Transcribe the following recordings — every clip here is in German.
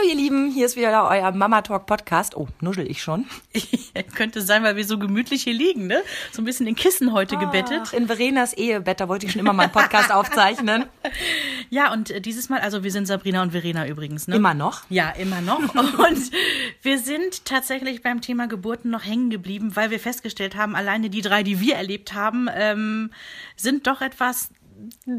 Hallo ihr Lieben, hier ist wieder euer Mama Talk Podcast. Oh, nuschel ich schon. Könnte sein, weil wir so gemütlich hier liegen, ne? So ein bisschen in Kissen heute gebettet. Ach, in Verenas Ehebett, da wollte ich schon immer mal einen Podcast aufzeichnen. Ja, und äh, dieses Mal, also wir sind Sabrina und Verena übrigens, ne? Immer noch? Ja, immer noch. Und wir sind tatsächlich beim Thema Geburten noch hängen geblieben, weil wir festgestellt haben, alleine die drei, die wir erlebt haben, ähm, sind doch etwas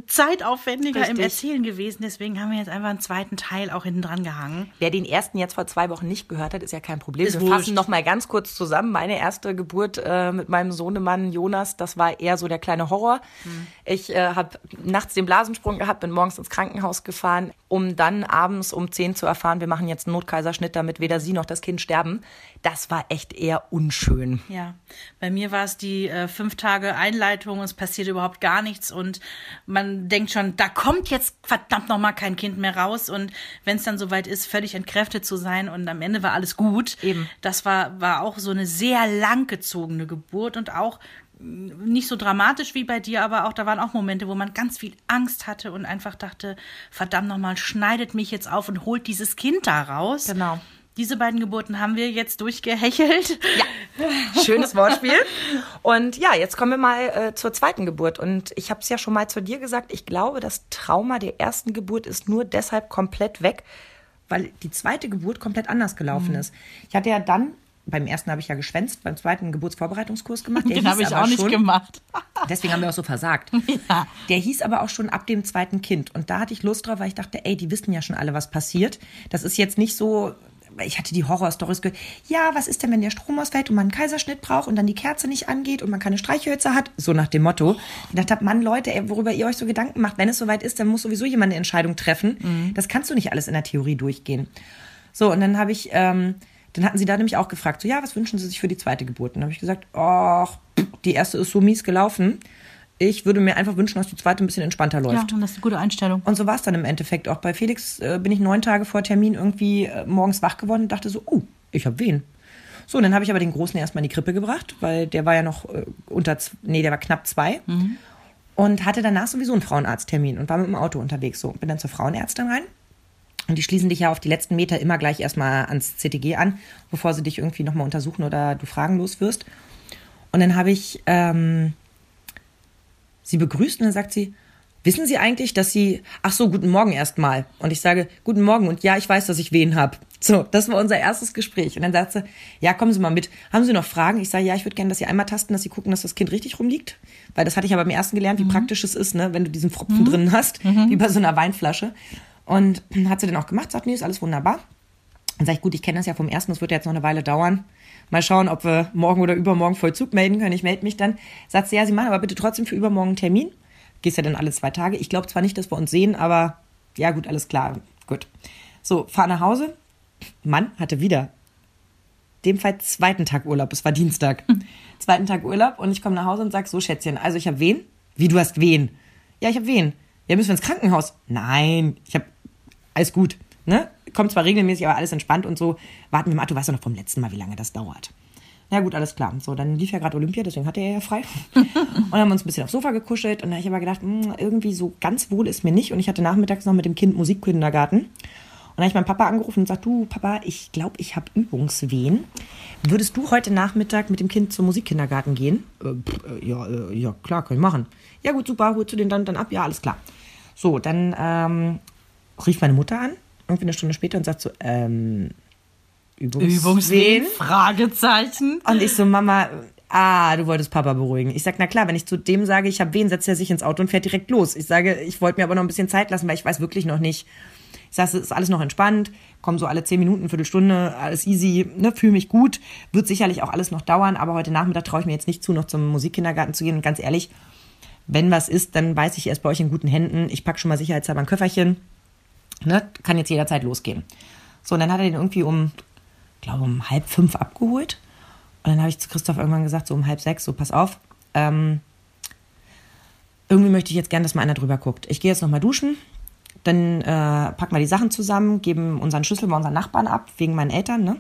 zeitaufwendiger Richtig. im Erzählen gewesen. Deswegen haben wir jetzt einfach einen zweiten Teil auch hinten dran gehangen. Wer den ersten jetzt vor zwei Wochen nicht gehört hat, ist ja kein Problem. Ist Wir wurscht. fassen noch mal ganz kurz zusammen. Meine erste Geburt äh, mit meinem Sohnemann Jonas, das war eher so der kleine Horror. Hm. Ich äh, habe nachts den Blasensprung gehabt, bin morgens ins Krankenhaus gefahren, um dann abends um 10 zu erfahren, wir machen jetzt einen Notkaiserschnitt, damit weder sie noch das Kind sterben. Das war echt eher unschön. Ja, bei mir war es die äh, fünf Tage Einleitung, es passiert überhaupt gar nichts und man denkt schon, da kommt jetzt verdammt noch mal kein Kind mehr raus und wenn es dann soweit ist, völlig entkräftet zu sein und am Ende war alles gut. Eben. Das war war auch so eine sehr langgezogene Geburt und auch mh, nicht so dramatisch wie bei dir, aber auch da waren auch Momente, wo man ganz viel Angst hatte und einfach dachte, verdammt noch mal, schneidet mich jetzt auf und holt dieses Kind da raus. Genau. Diese beiden Geburten haben wir jetzt durchgehechelt. Ja, schönes Wortspiel. Und ja, jetzt kommen wir mal äh, zur zweiten Geburt. Und ich habe es ja schon mal zu dir gesagt, ich glaube, das Trauma der ersten Geburt ist nur deshalb komplett weg, weil die zweite Geburt komplett anders gelaufen ist. Ich hatte ja dann, beim ersten habe ich ja geschwänzt, beim zweiten Geburtsvorbereitungskurs gemacht. Den habe ich auch nicht schon, gemacht. Deswegen haben wir auch so versagt. Ja. Der hieß aber auch schon ab dem zweiten Kind. Und da hatte ich Lust drauf, weil ich dachte, ey, die wissen ja schon alle, was passiert. Das ist jetzt nicht so. Ich hatte die Horrorstories gehört. Ja, was ist denn, wenn der Strom ausfällt und man einen Kaiserschnitt braucht und dann die Kerze nicht angeht und man keine Streichhölzer hat? So nach dem Motto. Ich dachte, Mann, Leute, ey, worüber ihr euch so Gedanken macht, wenn es soweit ist, dann muss sowieso jemand eine Entscheidung treffen. Das kannst du nicht alles in der Theorie durchgehen. So, und dann habe ich, ähm, dann hatten sie da nämlich auch gefragt, so, ja, was wünschen sie sich für die zweite Geburt? Und dann habe ich gesagt, ach, die erste ist so mies gelaufen. Ich würde mir einfach wünschen, dass die zweite ein bisschen entspannter läuft. Ja, und das ist eine gute Einstellung. Und so war es dann im Endeffekt auch. Bei Felix äh, bin ich neun Tage vor Termin irgendwie äh, morgens wach geworden und dachte so, uh, ich habe Wehen. So, und dann habe ich aber den Großen erstmal in die Krippe gebracht, weil der war ja noch äh, unter, nee, der war knapp zwei. Und hatte danach sowieso einen Frauenarzttermin und war mit dem Auto unterwegs. So, bin dann zur Frauenärztin rein. Und die schließen dich ja auf die letzten Meter immer gleich erstmal ans CTG an, bevor sie dich irgendwie nochmal untersuchen oder du fragenlos wirst. Und dann habe ich ähm, sie begrüßt und dann sagt sie, wissen Sie eigentlich, dass Sie, ach so, guten Morgen erstmal. Und ich sage, guten Morgen und ja, ich weiß, dass ich wen habe. So, das war unser erstes Gespräch. Und dann sagt sie, ja, kommen Sie mal mit. Haben Sie noch Fragen? Ich sage, ja, ich würde gerne, dass Sie einmal tasten, dass Sie gucken, dass das Kind richtig rumliegt. Weil das hatte ich aber beim ersten gelernt, wie praktisch es ist, ne, wenn du diesen Pfropfen drin hast, wie bei so einer Weinflasche. Und hat sie dann auch gemacht, sagt, nee, ist alles wunderbar. Dann sage ich, gut, ich kenne das ja vom ersten, das wird ja jetzt noch eine Weile dauern. Mal schauen, ob wir morgen oder übermorgen Vollzug melden können. Ich melde mich dann. Sagt sie, ja, Sie machen aber bitte trotzdem für übermorgen einen Termin. Gehst ja dann alle zwei Tage. Ich glaube zwar nicht, dass wir uns sehen, aber ja, gut, alles klar. Gut. So, fahr nach Hause. Mann hatte wieder dem Fall zweiten Tag Urlaub. Es war Dienstag. Zweiten Tag Urlaub und ich komme nach Hause und sag so, Schätzchen, also ich habe wen? Wie, du hast wen? Ja, ich habe wen. Ja, müssen wir ins Krankenhaus? Nein, ich habe alles gut. Ne? Kommt zwar regelmäßig, aber alles entspannt und so. Warten wir mal, du weißt doch noch vom letzten Mal, wie lange das dauert. Ja gut, alles klar. So, dann lief ja gerade Olympia, deswegen hatte er ja frei. und dann haben wir uns ein bisschen aufs Sofa gekuschelt und dann habe ich aber gedacht, hm, irgendwie so ganz wohl ist mir nicht. Und ich hatte nachmittags noch mit dem Kind Musikkindergarten. Und dann habe ich meinen Papa angerufen und gesagt, du Papa, ich glaube, ich habe Übungswehen. Würdest du heute Nachmittag mit dem Kind zum Musikkindergarten gehen? Äh, pff, äh, ja, äh, ja, klar, kann ich machen. Ja gut, super, holst du den dann, dann ab? Ja, alles klar. So, dann ähm, rief meine Mutter an, irgendwie eine Stunde später und sagt so, ähm, Übungswehen? Übungswehen? Fragezeichen. Und ich so, Mama, ah, du wolltest Papa beruhigen. Ich sag, na klar, wenn ich zu dem sage, ich habe wen, setzt er sich ins Auto und fährt direkt los. Ich sage, ich wollte mir aber noch ein bisschen Zeit lassen, weil ich weiß wirklich noch nicht. Ich sage, es ist alles noch entspannt, komm so alle zehn Minuten, Viertelstunde, alles easy, ne, fühle mich gut. Wird sicherlich auch alles noch dauern, aber heute Nachmittag traue ich mir jetzt nicht zu, noch zum Musikkindergarten zu gehen. Und ganz ehrlich, wenn was ist, dann weiß ich, er ist bei euch in guten Händen. Ich packe schon mal sicherheitshalber ein Köfferchen. Ne, kann jetzt jederzeit losgehen. So, und dann hat er den irgendwie um, glaube um halb fünf abgeholt. Und dann habe ich zu Christoph irgendwann gesagt, so um halb sechs, so pass auf, ähm, irgendwie möchte ich jetzt gerne, dass mal einer drüber guckt. Ich gehe jetzt noch mal duschen, dann äh, packen wir die Sachen zusammen, geben unseren Schlüssel bei unseren Nachbarn ab, wegen meinen Eltern, ne?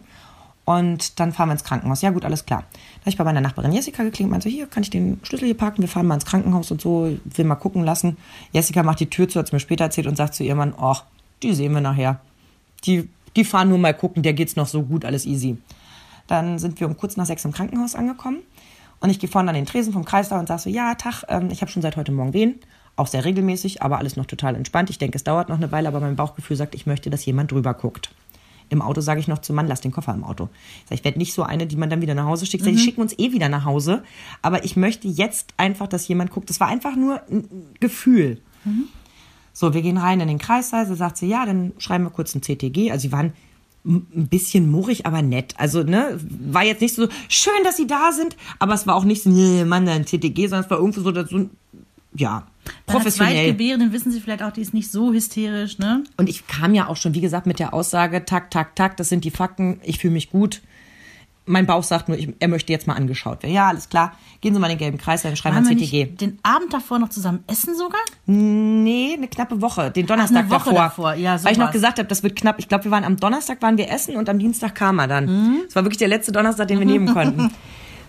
Und dann fahren wir ins Krankenhaus. Ja, gut, alles klar. Da habe ich bei meiner Nachbarin Jessica geklingelt, meinte hier, kann ich den Schlüssel hier parken? Wir fahren mal ins Krankenhaus und so, will mal gucken lassen. Jessica macht die Tür zu, hat es mir später erzählt und sagt zu ihrem Mann, ach, die sehen wir nachher. Die, die fahren nur mal gucken, der geht's noch so gut, alles easy. Dann sind wir um kurz nach sechs im Krankenhaus angekommen. Und ich gehe vorne an den Tresen vom Kreislauf und sage so, ja, Tag, ähm, ich habe schon seit heute Morgen Wehen. Auch sehr regelmäßig, aber alles noch total entspannt. Ich denke, es dauert noch eine Weile, aber mein Bauchgefühl sagt, ich möchte, dass jemand drüber guckt. Im Auto sage ich noch zum Mann, lass den Koffer im Auto. Ich, sag, ich werde nicht so eine, die man dann wieder nach Hause schickt. Sag, Die schicken uns eh wieder nach Hause. Aber ich möchte jetzt einfach, dass jemand guckt. Das war einfach nur ein Gefühl. So, wir gehen rein in den Kreissaal. Sie sagt sie, ja, dann schreiben wir kurz ein CTG. Also sie waren ein bisschen murrig, aber nett. Also, ne, war jetzt nicht so, schön, dass sie da sind, aber es war auch nicht so, nee, Mann, ein CTG, sondern es war irgendwie so, so ja, Bei professionell. Zweitgebärenden wissen Sie vielleicht auch, die ist nicht so hysterisch, ne? Und ich kam ja auch schon, wie gesagt, mit der Aussage, tak, tak, tak, das sind die Fakten, ich fühle mich gut. Mein Bauch sagt nur, ich, er möchte jetzt mal angeschaut werden. Ja, alles klar. Gehen Sie mal in den gelben Kreis, dann schreiben wir CTG. den Abend davor noch zusammen essen sogar? Nee, eine knappe Woche. Den Donnerstag eine Woche davor. davor, ja, Weil ich noch gesagt habe, das wird knapp. Ich glaube, wir waren am Donnerstag waren wir essen und am Dienstag kam er dann. Mhm. Es war wirklich der letzte Donnerstag, den wir nehmen konnten.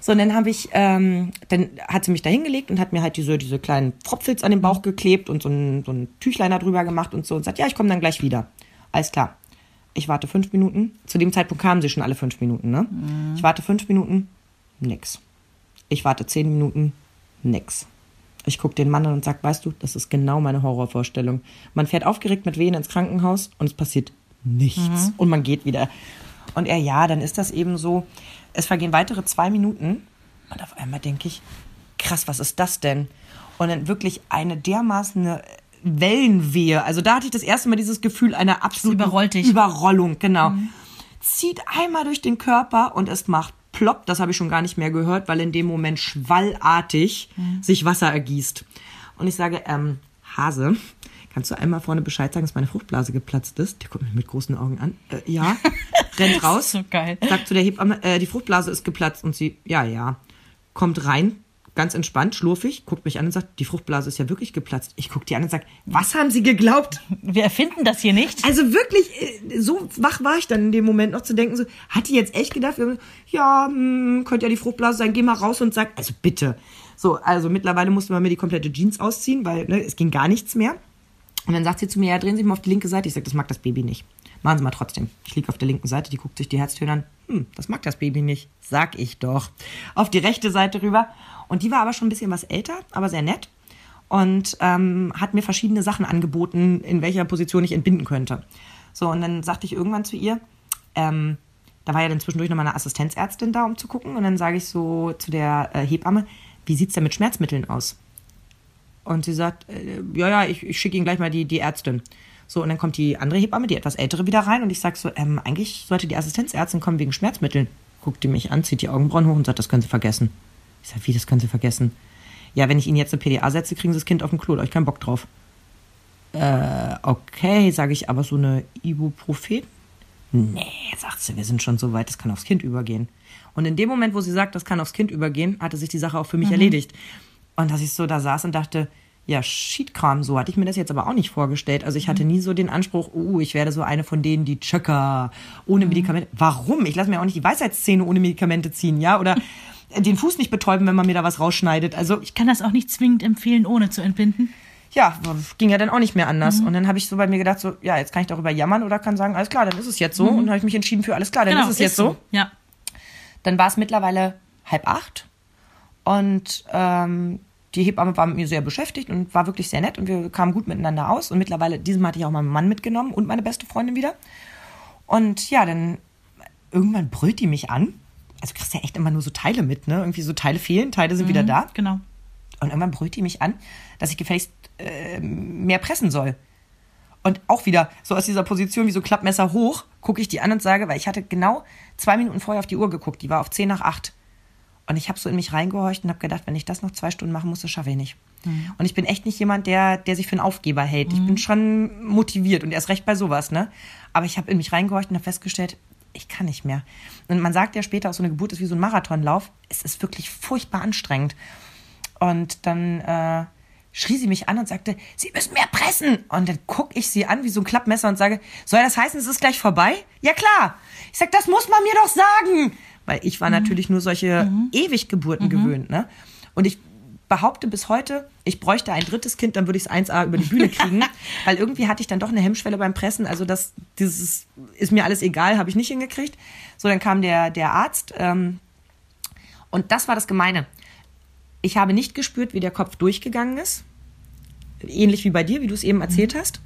So, und dann habe ich, ähm, dann hat sie mich da hingelegt und hat mir halt diese, diese kleinen Pfropfels an den. Bauch geklebt und so ein, so ein Tüchlein da drüber gemacht und so und sagt, ja, ich komme dann gleich wieder. Alles klar. Ich warte fünf Minuten. Zu dem Zeitpunkt kamen sie schon alle fünf Minuten, ne? Mhm. Ich warte fünf Minuten, nix. Ich warte zehn Minuten, nix. Ich gucke den Mann an und sag, weißt du, das ist genau meine Horrorvorstellung. Man fährt aufgeregt mit Wehen ins Krankenhaus und es passiert nichts. Und man geht wieder. Und er, ja, dann ist das eben so. Es vergehen weitere zwei Minuten und auf einmal denke ich, krass, was ist das denn? Und dann wirklich eine dermaßen Wellenwehe. Also da hatte ich das erste Mal dieses Gefühl einer absoluten. Überrollung, genau. Zieht einmal durch den Körper und es macht plopp, das habe ich schon gar nicht mehr gehört, weil in dem Moment schwallartig sich Wasser ergießt. Und ich sage, ähm, Hase, kannst du einmal vorne Bescheid sagen, dass meine Fruchtblase geplatzt ist? Der guckt mich mit großen Augen an. Äh, ja, rennt raus. so geil. Sagt zu der Hebamme, äh, die Fruchtblase ist geplatzt und sie, ja, ja, kommt rein, ganz entspannt, schlurfig, guckt mich an und sagt, die Fruchtblase ist ja wirklich geplatzt. Ich gucke die an und sage, was haben Sie geglaubt? Wir erfinden das hier nicht. Also wirklich, äh, so wach war ich dann in dem Moment noch zu denken, so, hat die jetzt echt gedacht, ja, hm, könnte ja die Fruchtblase sein, geh mal raus und sag, also bitte. So, also mittlerweile musste man mir die komplette Jeans ausziehen, weil ne, es ging gar nichts mehr. Und dann sagt sie zu mir, ja, drehen Sie sich mal auf die linke Seite. Ich sage, das mag das Baby nicht. Machen Sie mal trotzdem. Ich liege auf der linken Seite, die guckt sich die Herztöne an. Hm, das mag das Baby nicht. Sag ich doch. Auf die rechte Seite rüber. Und die war aber schon ein bisschen was älter, aber sehr nett. Und ähm, hat mir verschiedene Sachen angeboten, in welcher Position ich entbinden könnte. So, und dann sagte ich irgendwann zu ihr, ähm, da war ja dann zwischendurch noch mal eine Assistenzärztin da, um zu gucken. Und dann sage ich so zu der äh, Hebamme, wie sieht's denn mit Schmerzmitteln aus? Und sie sagt, äh, ja, ja, ich, ich schicke Ihnen gleich mal die, die Ärztin. So, und dann kommt die andere Hebamme, die etwas ältere, wieder rein. Und ich sag so, ähm, eigentlich sollte die Assistenzärztin kommen wegen Schmerzmitteln. Guckt die mich an, zieht die Augenbrauen hoch und sagt, das können Sie vergessen. Ich sag, wie, das können Sie vergessen? Ja, wenn ich Ihnen jetzt eine PDA setze, kriegen Sie das Kind auf den Klo, da hab ich keinen Bock drauf. Äh, okay, sage ich, aber so eine Ibuprofen? Nee, sagt sie, wir sind schon so weit, das kann aufs Kind übergehen. Und in dem Moment, wo sie sagt, das kann aufs Kind übergehen, hatte sich die Sache auch für mich erledigt. Und dass ich so da saß und dachte, ja, Sheetkram, so hatte ich mir das jetzt aber auch nicht vorgestellt. Also ich hatte nie so den Anspruch, uh, ich werde so eine von denen, die Chöcker, ohne Medikamente. Warum? Ich lasse mir auch nicht die Weisheitszähne ohne Medikamente ziehen, ja? Oder den Fuß nicht betäuben, wenn man mir da was rausschneidet. Also Ich kann das auch nicht zwingend empfehlen, ohne zu entbinden. ja, ging ja dann auch nicht mehr anders. Und dann habe ich so bei mir gedacht, so, ja, jetzt kann ich darüber jammern oder kann sagen, alles klar, dann ist es jetzt so. Und dann habe ich mich entschieden für alles klar, dann ist es jetzt so. Ja. Dann war es mittlerweile halb acht und ähm, die Hebamme war mit mir sehr beschäftigt und war wirklich sehr nett und wir kamen gut miteinander aus. Und mittlerweile, diesem hatte ich auch meinen Mann mitgenommen und meine beste Freundin wieder. Und ja, dann irgendwann brüllt die mich an. Also du kriegst ja echt immer nur so Teile mit, ne? Irgendwie so Teile fehlen, Teile sind wieder da. Genau. Und irgendwann brüllt die mich an, dass ich gefälligst äh, mehr pressen soll. Und auch wieder so aus dieser Position wie so Klappmesser hoch, gucke ich die an und sage, weil ich hatte genau zwei Minuten vorher auf die Uhr geguckt, die war auf 10 nach 8. Und ich habe so in mich reingehorcht und habe gedacht, wenn ich das noch zwei Stunden machen muss, das schaffe ich nicht. Und ich bin echt nicht jemand, der, der sich für einen Aufgeber hält. Ich bin schon motiviert und erst recht bei sowas, ne? Aber ich habe in mich reingehorcht und habe festgestellt, ich kann nicht mehr. Und man sagt ja später, auch so eine Geburt ist wie so ein Marathonlauf. Es ist wirklich furchtbar anstrengend. Und dann äh, schrie sie mich an und sagte, Sie müssen mehr pressen. Und dann gucke ich sie an wie so ein Klappmesser und sage, soll das heißen, es ist gleich vorbei? Ja klar. Ich sag, das muss man mir doch sagen. Weil ich war natürlich nur solche Ewiggeburten gewöhnt. Ne? Und ich behaupte bis heute, ich bräuchte ein drittes Kind, dann würde ich es 1A über die Bühne kriegen. weil irgendwie hatte ich dann doch eine Hemmschwelle beim Pressen. Also das dieses ist mir alles egal, habe ich nicht hingekriegt. So, dann kam der, der Arzt. Ähm, und das war das Gemeine. Ich habe nicht gespürt, wie der Kopf durchgegangen ist. Ähnlich wie bei dir, wie du es eben erzählt hast.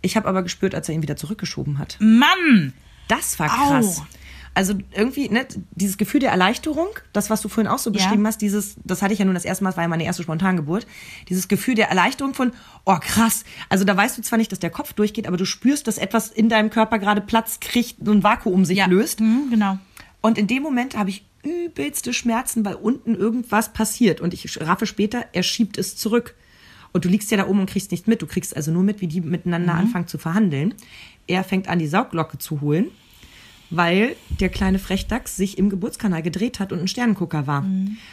Ich habe aber gespürt, als er ihn wieder zurückgeschoben hat. Mann! Das war krass. Au. Also irgendwie, ne, dieses Gefühl der Erleichterung, das, was du vorhin auch so Ja. beschrieben hast, dieses, das hatte ich ja nun das erste Mal, das war ja meine erste Spontangeburt, dieses Gefühl der Erleichterung von, oh krass, also da weißt du zwar nicht, dass der Kopf durchgeht, aber du spürst, dass etwas in deinem Körper gerade Platz kriegt, so ein Vakuum sich löst. Mhm, genau. Und in dem Moment habe ich übelste Schmerzen, weil unten irgendwas passiert. Und ich raffe später, er schiebt es zurück. Und du liegst ja da oben und kriegst nicht mit. Du kriegst also nur mit, wie die miteinander anfangen zu verhandeln. Er fängt an, die Saugglocke zu holen, weil der kleine Frechdachs sich im Geburtskanal gedreht hat und ein Sternengucker war.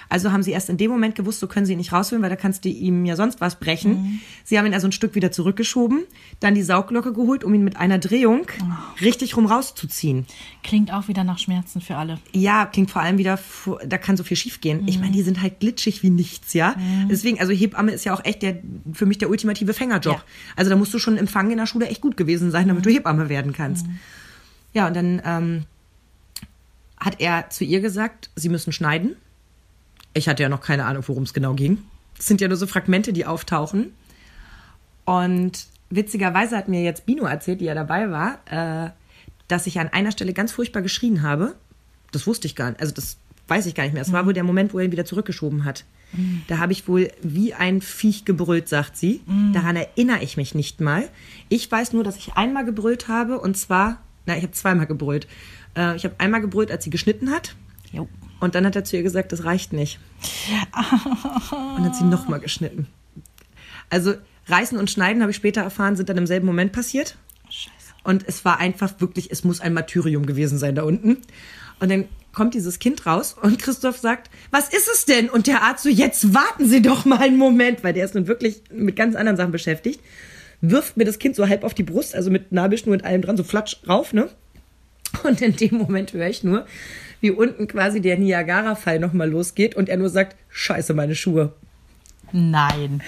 Also haben sie erst in dem Moment gewusst, so können sie ihn nicht rausholen, weil da kannst du ihm ja sonst was brechen. Sie haben ihn also ein Stück wieder zurückgeschoben, dann die Saugglocke geholt, um ihn mit einer Drehung richtig rum rauszuziehen. Klingt auch wieder nach Schmerzen für alle. Ja, klingt vor allem wieder, da kann so viel schiefgehen. Ich meine, die sind halt glitschig wie nichts, ja. Deswegen, also Hebamme ist ja auch echt der, für mich der ultimative Fängerjob. Ja. Also da musst du schon im Empfang in der Schule echt gut gewesen sein, damit du Hebamme werden kannst. Ja, und dann ähm, hat er zu ihr gesagt, sie müssen schneiden. Ich hatte ja noch keine Ahnung, worum es genau ging. Das sind ja nur so Fragmente, die auftauchen. Und witzigerweise hat mir jetzt Bino erzählt, die ja dabei war, äh, dass ich an einer Stelle ganz furchtbar geschrien habe. Das wusste ich gar nicht. Also das weiß ich gar nicht mehr. Es war wohl der Moment, wo er ihn wieder zurückgeschoben hat. Da habe ich wohl wie ein Viech gebrüllt, sagt sie. Daran erinnere ich mich nicht mal. Ich weiß nur, dass ich einmal gebrüllt habe und zwar, na, ich habe zweimal gebrüllt. Äh, ich habe einmal gebrüllt, als sie geschnitten hat. Jo. Und dann hat er zu ihr gesagt, das reicht nicht. Und dann hat sie nochmal geschnitten. Also Reißen und Schneiden, habe ich später erfahren, sind dann im selben Moment passiert. Scheiße. Und es war einfach wirklich, es muss ein Martyrium gewesen sein da unten. Und dann kommt dieses Kind raus und Christoph sagt, was ist es denn? Und der Arzt so, jetzt warten Sie doch mal einen Moment, weil der ist nun wirklich mit ganz anderen Sachen beschäftigt. Wirft mir das Kind so halb auf die Brust, also mit Nabelschnur und allem dran, so flatsch rauf, ne? Und in dem Moment höre ich nur, wie unten quasi der Niagara-Fall nochmal losgeht und er nur sagt, scheiße, meine Schuhe. Nein.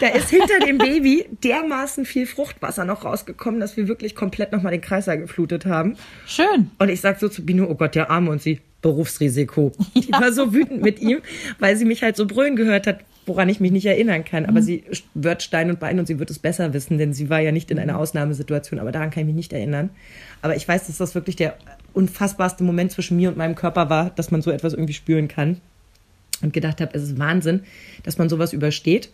Da ist hinter dem Baby dermaßen viel Fruchtwasser noch rausgekommen, dass wir wirklich komplett nochmal den Kreislauf geflutet haben. Schön. Und ich sag so zu Bino, oh Gott, der Arme und sie, Berufsrisiko. Die war so wütend mit ihm, weil sie mich halt so brüllen gehört hat, woran ich mich nicht erinnern kann. Aber sie wird Stein und Bein und sie wird es besser wissen, denn sie war ja nicht in einer Ausnahmesituation, aber daran kann ich mich nicht erinnern. Aber ich weiß, dass das wirklich der unfassbarste Moment zwischen mir und meinem Körper war, dass man so etwas irgendwie spüren kann. Und gedacht habe, es ist Wahnsinn, dass man sowas übersteht.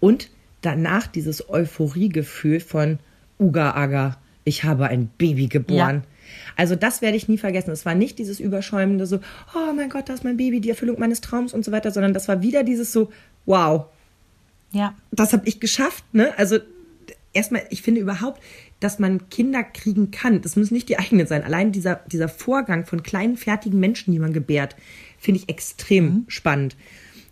Und danach dieses Euphoriegefühl von Uga Aga, ich habe ein Baby geboren. Also das werde ich nie vergessen. Es war nicht dieses überschäumende so, oh mein Gott, das ist mein Baby, die Erfüllung meines Traums und so weiter, sondern das war wieder dieses so, wow, Ja. das habe ich geschafft. Ne? Also erstmal, ich finde überhaupt, dass man Kinder kriegen kann. Das müssen nicht die eigenen sein. Allein dieser, dieser Vorgang von kleinen, fertigen Menschen, die man gebärt, finde ich extrem spannend.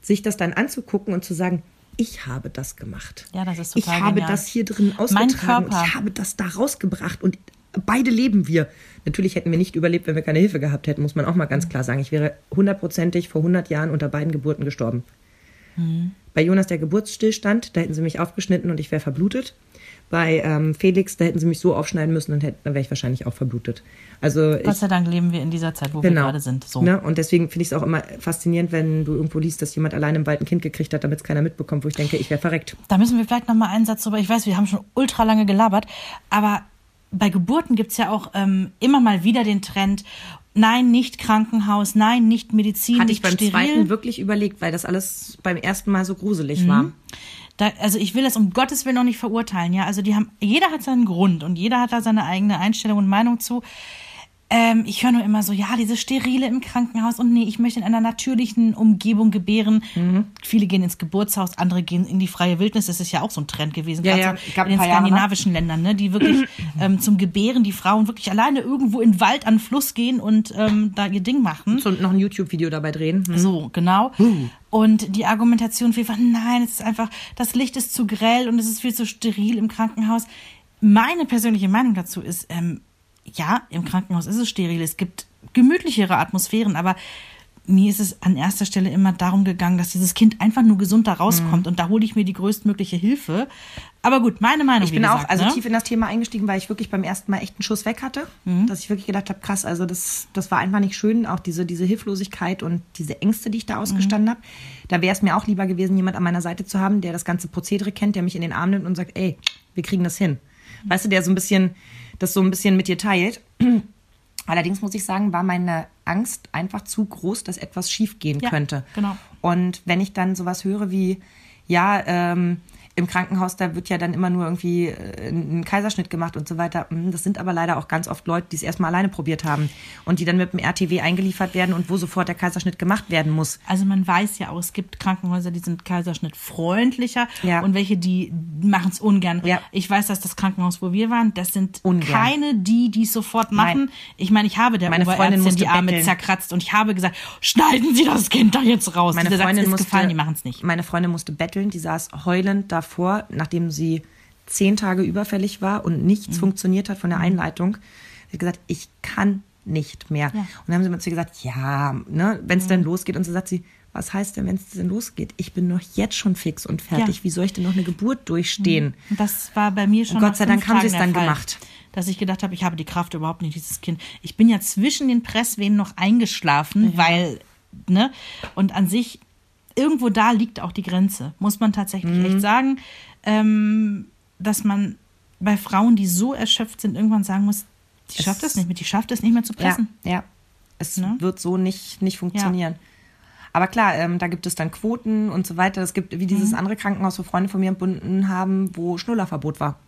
Sich das dann anzugucken und zu sagen, ich habe das gemacht. Ja, das ist Ich total habe genial. das hier drin Mein ausgetragen und Körper. ich habe das da rausgebracht und beide leben wir. Natürlich hätten wir nicht überlebt, wenn wir keine Hilfe gehabt hätten, muss man auch mal ganz klar sagen. Ich wäre hundertprozentig vor 100 Jahren unter beiden Geburten gestorben. Bei Jonas der Geburtsstillstand, da hätten sie mich aufgeschnitten und ich wäre verblutet. Bei ähm, Felix, da hätten sie mich so aufschneiden müssen und hätten, dann wäre ich wahrscheinlich auch verblutet. Also Gott sei Dank leben wir in dieser Zeit, wo wir genau. gerade sind. So. Ne? Und deswegen finde ich es auch immer faszinierend, wenn du irgendwo liest, dass jemand allein im Wald ein Kind gekriegt hat, damit es keiner mitbekommt, wo ich denke, ich wäre verreckt. Da müssen wir vielleicht noch mal einen Satz drüber. Ich weiß, wir haben schon ultra lange gelabert, aber bei Geburten gibt's ja auch ähm, immer mal wieder den Trend, nein, nicht Krankenhaus, nein, nicht Medizin, Hatte ich beim steril. zweiten wirklich überlegt, weil das alles beim ersten Mal so gruselig war. Da, also ich will das um Gottes Willen noch nicht verurteilen, ja. Also die haben, jeder hat seinen Grund und jeder hat da seine eigene Einstellung und Meinung zu. Ähm, ich höre nur immer so, ja, diese Sterile im Krankenhaus und nee, ich möchte in einer natürlichen Umgebung gebären. Mhm. Viele gehen ins Geburtshaus, andere gehen in die freie Wildnis. Das ist ja auch so ein Trend gewesen, Ja, ja, in den Jahre, ne? skandinavischen Ländern, ne, die wirklich ähm, zum Gebären die Frauen wirklich alleine irgendwo in den Wald an den Fluss gehen und ähm, da ihr Ding machen. So, noch ein YouTube-Video dabei drehen. Hm. So, genau. Und die Argumentation vielfach, nein, es ist einfach, das Licht ist zu grell und es ist viel zu steril im Krankenhaus. Meine persönliche Meinung dazu ist, ähm, ja, im Krankenhaus ist es steril, es gibt gemütlichere Atmosphären, aber mir ist es an erster Stelle immer darum gegangen, dass dieses Kind einfach nur gesund da rauskommt und da hole ich mir die größtmögliche Hilfe. Aber gut, meine Meinung. Ich bin auch gesagt, also ne? tief in das Thema eingestiegen, weil ich wirklich beim ersten Mal echt einen Schuss weg hatte. Dass ich wirklich gedacht habe, krass, also das, das war einfach nicht schön. Auch diese, diese Hilflosigkeit und diese Ängste, die ich da ausgestanden habe. Da wäre es mir auch lieber gewesen, jemand an meiner Seite zu haben, der das ganze Prozedere kennt, der mich in den Arm nimmt und sagt, ey, wir kriegen das hin. Weißt du, der so ein bisschen, das so ein bisschen mit dir teilt. Allerdings muss ich sagen, war meine Angst einfach zu groß, dass etwas schiefgehen Ja, könnte. genau. Und wenn ich dann sowas höre wie, ja, ähm, im Krankenhaus, da wird ja dann immer nur irgendwie äh, ein Kaiserschnitt gemacht und so weiter. Mm, Das sind aber leider auch ganz oft Leute, die es erstmal alleine probiert haben und die dann mit dem RTW eingeliefert werden und wo sofort der Kaiserschnitt gemacht werden muss. Also man weiß ja auch, es gibt Krankenhäuser, die sind Kaiserschnittfreundlicher Ja. und welche, die machen es ungern. Ja. Ich weiß, dass das Krankenhaus, wo wir waren, das sind Ungern. keine, die die es sofort machen. Nein. Ich meine, ich habe der Meine Freundin die Arme betteln. zerkratzt und ich habe gesagt, schneiden Sie das Kind da jetzt raus. Meine Freundin ist musste, gefallen, die machen es nicht. Meine Freundin musste betteln, die saß heulend davor, nachdem sie zehn Tage überfällig war und Mhm. nichts funktioniert hat von der Einleitung. Sie hat gesagt, ich kann nicht mehr. Ja. Mhm. Und dann haben sie mal zu ihr gesagt, ja, ne, wenn es dann losgeht. Und so sagt sie, was heißt denn, wenn es denn losgeht? Ich bin doch jetzt schon fix und fertig. Ja. Wie soll ich denn noch eine Geburt durchstehen? Und Das war bei mir schon. Und Gott sei Dank haben sie es dann Fall, gemacht. Dass ich gedacht habe, ich habe die Kraft überhaupt nicht, dieses Kind. Ich bin ja zwischen den Presswehen noch eingeschlafen, weil, ne? Und an sich, irgendwo da liegt auch die Grenze, muss man tatsächlich Mhm. echt sagen. Ähm, dass man bei Frauen, die so erschöpft sind, irgendwann sagen muss, die Es- schafft das nicht mehr, die schafft es nicht mehr zu Ja, pressen. ja. Es Ne? wird so nicht, nicht funktionieren. Aber klar, ähm, da gibt es dann Quoten und so weiter. Es gibt wie Mhm. dieses andere Krankenhaus, wo Freunde von mir entbunden haben, wo Schnullerverbot war.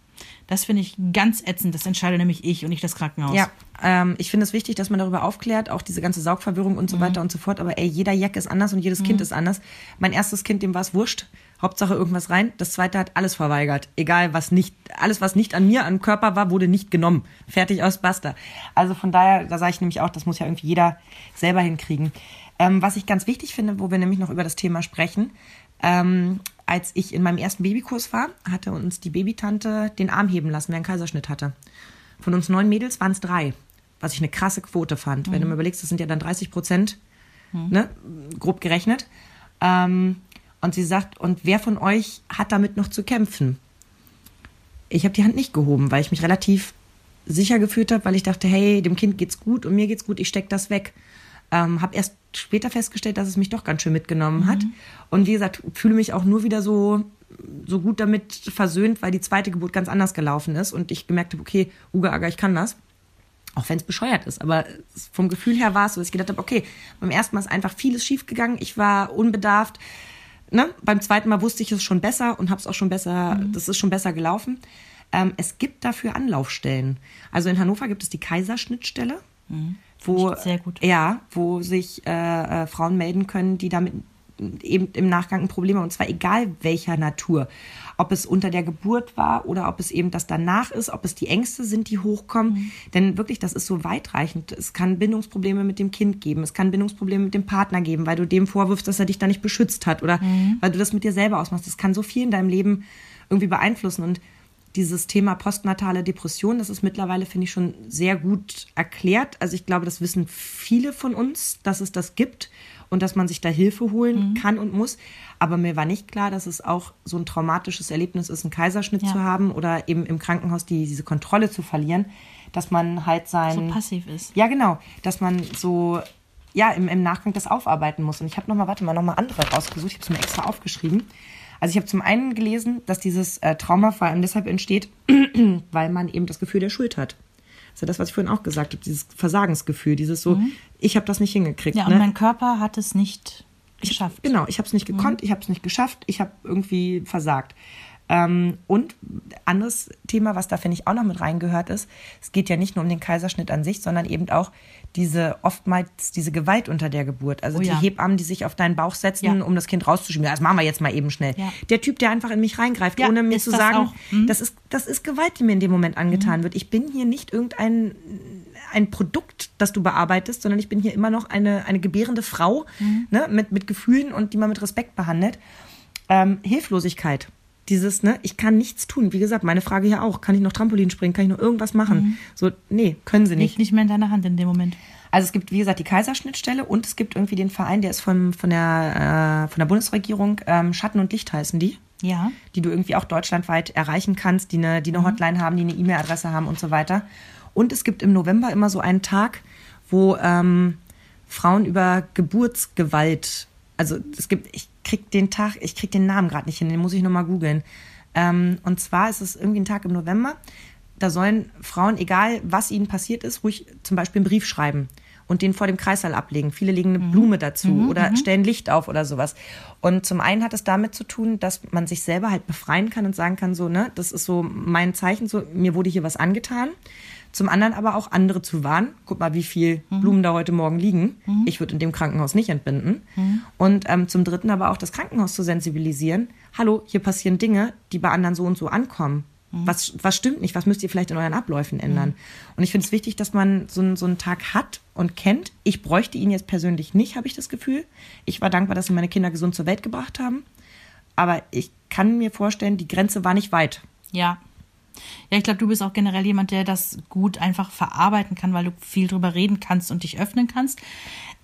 Das finde ich ganz ätzend. Das entscheide nämlich ich und nicht das Krankenhaus. Ja, ähm, ich finde es wichtig, dass man darüber aufklärt, auch diese ganze Saugverwirrung und so weiter und so fort. Aber ey, jeder Jack ist anders und jedes Kind ist anders. Mein erstes Kind, dem war es wurscht. Hauptsache irgendwas rein. Das zweite hat alles verweigert. Egal, was nicht, alles, was nicht an mir, am Körper war, wurde nicht genommen. Fertig aus, basta. Also von daher, da sage ich nämlich auch, das muss ja irgendwie jeder selber hinkriegen. Ähm, was ich ganz wichtig finde, wo wir nämlich noch über das Thema sprechen, ähm, als ich in meinem ersten Babykurs war, hatte uns die Babytante den Arm heben lassen, wer einen Kaiserschnitt hatte. Von uns neun Mädels waren es drei, was ich eine krasse Quote fand. Wenn du mir überlegst, das sind ja dann 30 Prozent, ne, grob gerechnet. Ähm, und sie sagt, und wer von euch hat damit noch zu kämpfen? Ich habe die Hand nicht gehoben, weil ich mich relativ sicher gefühlt habe, weil ich dachte, hey, dem Kind geht's gut und mir geht's gut, ich steck das weg. Ähm, habe erst später festgestellt, dass es mich doch ganz schön mitgenommen hat. Und wie gesagt, fühle mich auch nur wieder so, so gut damit versöhnt, weil die zweite Geburt ganz anders gelaufen ist und ich gemerkt habe, okay, Uga Aga, ich kann das. Auch wenn es bescheuert ist. Aber vom Gefühl her war es so, dass ich gedacht habe, okay, beim ersten Mal ist einfach vieles schiefgegangen. Ich war unbedarft. Ne? Beim zweiten Mal wusste ich es schon besser und habe es auch schon besser, das ist schon besser gelaufen. Ähm, es gibt dafür Anlaufstellen. Also in Hannover gibt es die Kaiserschnittstelle, wo. Ja, wo sich äh, äh, Frauen melden können, die damit eben im Nachgang ein Problem haben. Und zwar egal welcher Natur. Ob es unter der Geburt war oder ob es eben das danach ist, ob es die Ängste sind, die hochkommen. Denn wirklich, das ist so weitreichend. Es kann Bindungsprobleme mit dem Kind geben. Es kann Bindungsprobleme mit dem Partner geben, weil du dem vorwirfst, dass er dich da nicht beschützt hat oder weil du das mit dir selber ausmachst. Das kann so viel in deinem Leben irgendwie beeinflussen. Und dieses Thema postnatale Depression, das ist mittlerweile, finde ich, schon sehr gut erklärt. Also ich glaube, das wissen viele von uns, dass es das gibt und dass man sich da Hilfe holen kann und muss. Aber mir war nicht klar, dass es auch so ein traumatisches Erlebnis ist, einen Kaiserschnitt Ja. zu haben oder eben im Krankenhaus die, diese Kontrolle zu verlieren, dass man halt sein... So passiv ist. Ja, genau. Dass man so, ja, im, im Nachgang das aufarbeiten muss. Und ich habe nochmal, warte mal, nochmal andere rausgesucht. Ich habe es mir extra aufgeschrieben. Also ich habe zum einen gelesen, dass dieses äh, Trauma vor allem deshalb entsteht, weil man eben das Gefühl der Schuld hat. Das ist ja das, was ich vorhin auch gesagt habe, dieses Versagensgefühl, dieses so, ich habe das nicht hingekriegt. Mhm. Ja, und ne? mein Körper hat es nicht geschafft. Genau, ich habe es nicht gekonnt, ich habe es nicht geschafft, ich habe irgendwie versagt. Ähm, und anderes Thema, was da finde ich auch noch mit reingehört ist, es geht ja nicht nur um den Kaiserschnitt an sich, sondern eben auch diese oftmals diese Gewalt unter der Geburt. Also Oh die ja. Hebammen, die sich auf deinen Bauch setzen, Ja. um das Kind rauszuschieben. Ja, Das machen wir jetzt mal eben schnell. Ja. Der Typ, der einfach in mich reingreift, ohne mir zu das sagen. Mhm. das, ist, das ist Gewalt, die mir in dem Moment angetan wird. Ich bin hier nicht irgendein ein Produkt, das du bearbeitest, sondern ich bin hier immer noch eine, eine gebärende Frau Mhm. ne, mit, mit Gefühlen und die man mit Respekt behandelt. Ähm, Hilflosigkeit. Dieses, ne, ich kann nichts tun. Wie gesagt, meine Frage hier auch. Kann ich noch Trampolin springen? Kann ich noch irgendwas machen? So, nee, können sie nicht. Liegt nicht mehr in deiner Hand in dem Moment. Also es gibt, wie gesagt, die Kaiserschnittstelle und es gibt irgendwie den Verein, der ist von, von, der, äh, von der Bundesregierung, ähm, Schatten und Licht heißen die, Ja. die du irgendwie auch deutschlandweit erreichen kannst, die eine, die eine Hotline haben, die eine E-Mail-Adresse haben und so weiter. Und es gibt im November immer so einen Tag, wo ähm, Frauen über Geburtsgewalt, also es gibt, ich krieg den Tag, ich krieg den Namen gerade nicht hin, den muss ich nochmal googeln. Ähm, und zwar ist es irgendwie ein Tag im November, da sollen Frauen, egal was ihnen passiert ist, ruhig zum Beispiel einen Brief schreiben und den vor dem Kreissaal ablegen. Viele legen eine Blume dazu oder stellen Licht auf oder sowas. Und zum einen hat es damit zu tun, dass man sich selber halt befreien kann und sagen kann, so, ne, das ist so mein Zeichen, so, mir wurde hier was angetan. Zum anderen aber auch andere zu warnen. Guck mal, wie viel Blumen da heute Morgen liegen. Ich würde in dem Krankenhaus nicht entbinden. Und ähm, zum dritten aber auch das Krankenhaus zu sensibilisieren. Hallo, hier passieren Dinge, die bei anderen so und so ankommen. Was, was stimmt nicht? Was müsst ihr vielleicht in euren Abläufen ändern? Und ich finde es wichtig, dass man so, einen- so einen Tag hat und kennt. Ich bräuchte ihn jetzt persönlich nicht, habe ich das Gefühl. Ich war dankbar, dass sie meine Kinder gesund zur Welt gebracht haben. Aber ich kann mir vorstellen, die Grenze war nicht weit. Ja. Ja, ich glaube, du bist auch generell jemand, der das gut einfach verarbeiten kann, weil du viel drüber reden kannst und dich öffnen kannst.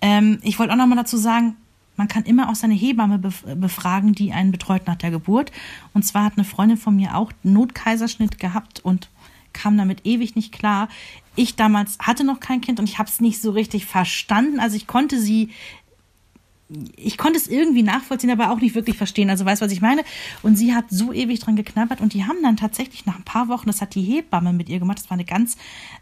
Ähm, ich wollte auch noch mal dazu sagen, man kann immer auch seine Hebamme bef- befragen, die einen betreut nach der Geburt. Und zwar hat eine Freundin von mir auch Notkaiserschnitt gehabt und kam damit ewig nicht klar. Ich damals hatte noch kein Kind und ich habe es nicht so richtig verstanden. Also ich konnte sie ich konnte es irgendwie nachvollziehen, aber auch nicht wirklich verstehen. Also weißt du, was ich meine? Und sie hat so ewig dran geknabbert und die haben dann tatsächlich nach ein paar Wochen, das hat die Hebamme mit ihr gemacht, das war eine ganz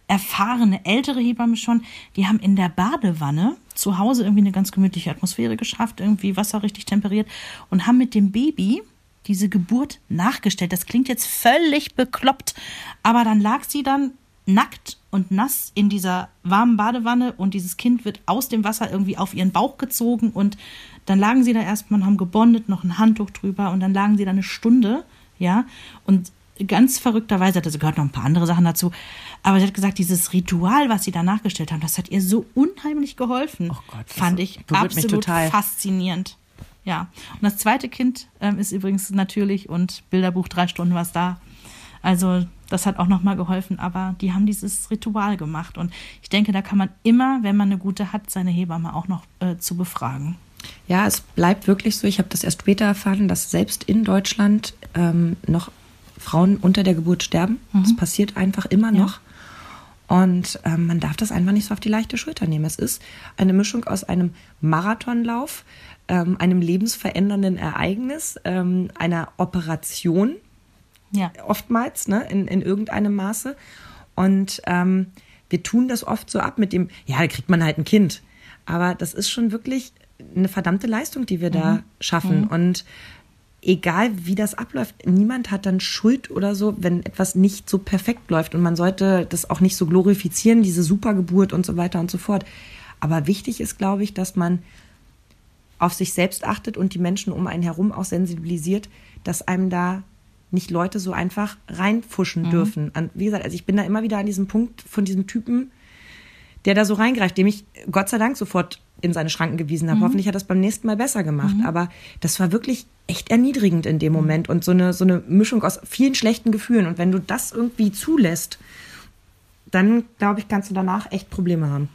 erfahrene, ältere Hebamme schon, die haben in der Badewanne zu Hause irgendwie eine ganz gemütliche Atmosphäre geschafft, irgendwie Wasser richtig temperiert und haben mit dem Baby diese Geburt nachgestellt. Das klingt jetzt völlig bekloppt, aber dann lag sie dann nackt und nass in dieser warmen Badewanne und dieses Kind wird aus dem Wasser irgendwie auf ihren Bauch gezogen und dann lagen sie da erstmal und haben gebondet, noch ein Handtuch drüber und dann lagen sie da eine Stunde, ja, und ganz verrückterweise, also gehört noch ein paar andere Sachen dazu, aber sie hat gesagt, dieses Ritual, was sie da nachgestellt haben, das hat ihr so unheimlich geholfen. Oh Gott, fand ich absolut total. faszinierend. Ja, und das zweite Kind ähm, ist übrigens natürlich und Bilderbuch drei Stunden was da. Also das hat auch nochmal geholfen, aber die haben dieses Ritual gemacht und ich denke, da kann man immer, wenn man eine gute hat, seine Hebamme auch noch äh, zu befragen. Ja, es bleibt wirklich so. Ich habe das erst später erfahren, dass selbst in Deutschland ähm, noch Frauen unter der Geburt sterben. Das passiert einfach immer noch. Und ähm, man darf das einfach nicht so auf die leichte Schulter nehmen. Es ist eine Mischung aus einem Marathonlauf, ähm, einem lebensverändernden Ereignis, ähm, einer Operation, Ja, oftmals, ne, in, in irgendeinem Maße. Und ähm, wir tun das oft so ab mit dem, ja, da kriegt man halt ein Kind. Aber das ist schon wirklich eine verdammte Leistung, die wir da schaffen. Und egal wie das abläuft, niemand hat dann Schuld oder so, wenn etwas nicht so perfekt läuft. Und man sollte das auch nicht so glorifizieren, diese Supergeburt und so weiter und so fort. Aber wichtig ist, glaube ich, dass man auf sich selbst achtet und die Menschen um einen herum auch sensibilisiert, dass einem da nicht Leute so einfach reinfuschen dürfen. An, wie gesagt, also ich bin da immer wieder an diesem Punkt von diesem Typen, der da so reingreift, dem ich Gott sei Dank sofort in seine Schranken gewiesen habe. Hoffentlich hat er das beim nächsten Mal besser gemacht. Aber das war wirklich echt erniedrigend in dem Moment und so eine, so eine Mischung aus vielen schlechten Gefühlen. Und wenn du das irgendwie zulässt, dann glaube ich, kannst du danach echt Probleme haben.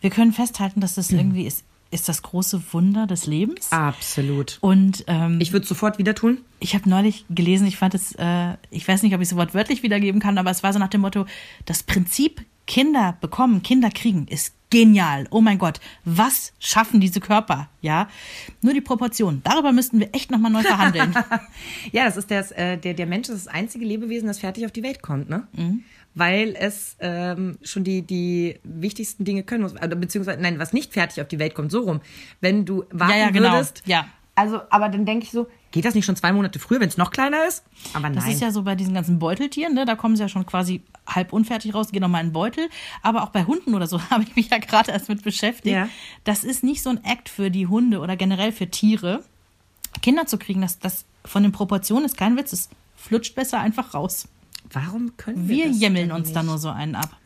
wir können festhalten, dass das irgendwie ist, ist das große Wunder des Lebens. Absolut. Und ähm, Ich würde sofort wieder tun. Ich habe neulich gelesen, ich fand es, äh, ich weiß nicht, ob ich es wortwörtlich wiedergeben kann, aber es war so nach dem Motto, das Prinzip Kinder bekommen, Kinder kriegen ist genial. Oh mein Gott, was schaffen diese Körper? Ja, nur die Proportion. Darüber müssten wir echt nochmal neu verhandeln. Ja, das ist das, äh, der, der Mensch ist das einzige Lebewesen, das fertig auf die Welt kommt, ne? Weil es ähm, schon die, die wichtigsten Dinge können muss. Oder beziehungsweise, nein, was nicht fertig auf die Welt kommt, so rum. Wenn du warten ja, ja, genau. würdest, Ja. Also, aber dann denke ich so, geht das nicht schon zwei Monate früher, wenn es noch kleiner ist? Aber nein. Das ist ja so bei diesen ganzen Beuteltieren, ne? da kommen sie ja schon quasi halb unfertig raus, gehen nochmal in den Beutel. Aber auch bei Hunden oder so habe ich mich ja gerade erst mit beschäftigt. Ja. Das ist nicht so ein Act für die Hunde oder generell für Tiere. Kinder zu kriegen, das, das von den Proportionen ist kein Witz, es flutscht besser einfach raus. Warum können wir Wir denn uns da nur so einen ab.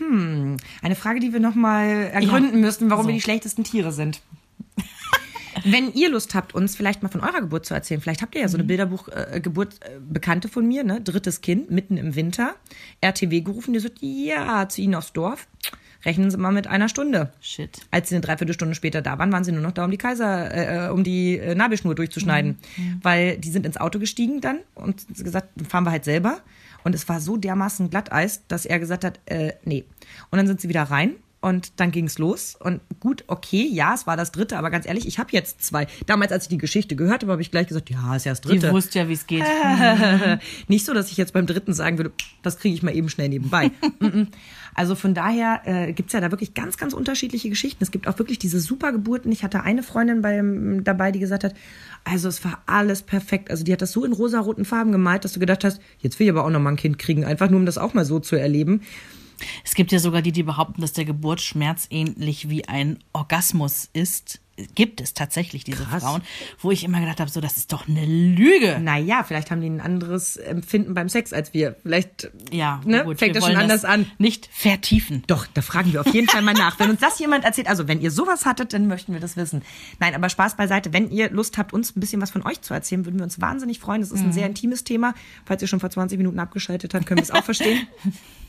Eine Frage, die wir nochmal ergründen müssten, warum So. wir die schlechtesten Tiere sind. Wenn ihr Lust habt, uns vielleicht mal von eurer Geburt zu erzählen, vielleicht habt ihr ja so eine Bilderbuch-Geburt, äh, Bekannte von mir, ne? drittes Kind, mitten im Winter, RTW gerufen, die sagt, ja, zu ihnen aufs Dorf, rechnen Sie mal mit einer Stunde. Shit. Als sie eine Dreiviertelstunde später da waren, waren sie nur noch da, um die Kaiser, äh, um die äh, Nabelschnur durchzuschneiden. Weil die sind ins Auto gestiegen dann und gesagt, fahren wir halt selber. Und es war so dermaßen Glatteis, dass er gesagt hat, äh, nee. Und dann sind sie wieder rein und dann ging's los. Und gut, okay, ja, es war das dritte, aber ganz ehrlich, ich habe jetzt zwei. Damals, als ich die Geschichte gehört habe, habe ich gleich gesagt, ja, ist ja das Die dritte. wusste ja, wie es geht. Nicht so, dass ich jetzt beim dritten sagen würde, das kriege ich mal eben schnell nebenbei. Mm-mm. also von daher äh, gibt's ja da wirklich ganz, ganz unterschiedliche Geschichten. Es gibt auch wirklich diese Supergeburten. Ich hatte eine Freundin beim, dabei, die gesagt hat, also es war alles perfekt. Also die hat das so in rosaroten Farben gemalt, dass du gedacht hast, jetzt will ich aber auch noch mal ein Kind kriegen, einfach nur um das auch mal so zu erleben. Es gibt ja sogar die, die behaupten, dass der Geburtsschmerz ähnlich wie ein Orgasmus ist. Gibt es tatsächlich diese Krass. Frauen, wo ich immer gedacht habe, so das ist doch eine Lüge. Naja, vielleicht haben die ein anderes Empfinden beim Sex als wir. Vielleicht Ja, ne, gut, fängt das schon anders an. Nicht vertiefen. Doch, da fragen wir auf jeden Fall mal nach. Wenn uns das jemand erzählt, also wenn ihr sowas hattet, dann möchten wir das wissen. Nein, aber Spaß beiseite. Wenn ihr Lust habt, uns ein bisschen was von euch zu erzählen, würden wir uns wahnsinnig freuen. Das ist ein sehr intimes Thema. Falls ihr schon vor 20 Minuten abgeschaltet habt, können wir es auch verstehen.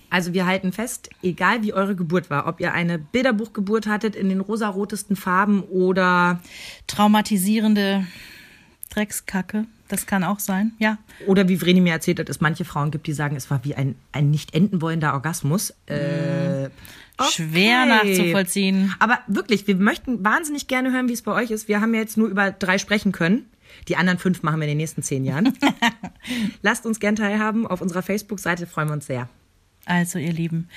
Also wir halten fest, egal wie eure Geburt war, ob ihr eine Bilderbuchgeburt hattet in den rosarotesten Farben oder, Traumatisierende Dreckskacke, das kann auch sein, ja. oder wie Vreni mir erzählt hat, es manche Frauen gibt, die sagen, es war wie ein, ein nicht enden wollender Orgasmus. Äh, Schwer okay. nachzuvollziehen. Aber wirklich, wir möchten wahnsinnig gerne hören, wie es bei euch ist. Wir haben ja jetzt nur über drei sprechen können. Die anderen fünf machen wir in den nächsten zehn Jahren. Lasst uns gern teilhaben. Auf unserer Facebook-Seite freuen wir uns sehr. Also, ihr Lieben,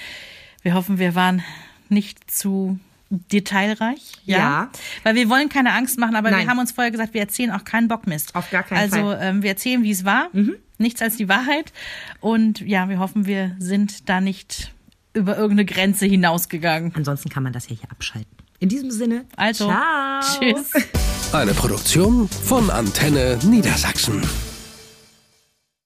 wir hoffen, wir waren nicht zu detailreich. Ja. Ja. Weil wir wollen keine Angst machen, aber Nein. wir haben uns vorher gesagt, wir erzählen auch keinen Bockmist. Auf gar keinen also, Fall. Mhm. Also, ähm, wir erzählen, wie es war. Nichts als die Wahrheit. Und ja, wir hoffen, wir sind da nicht über irgendeine Grenze hinausgegangen. Ansonsten kann man das ja hier abschalten. In diesem Sinne, Also, ciao. tschüss. Eine Produktion von Antenne Niedersachsen.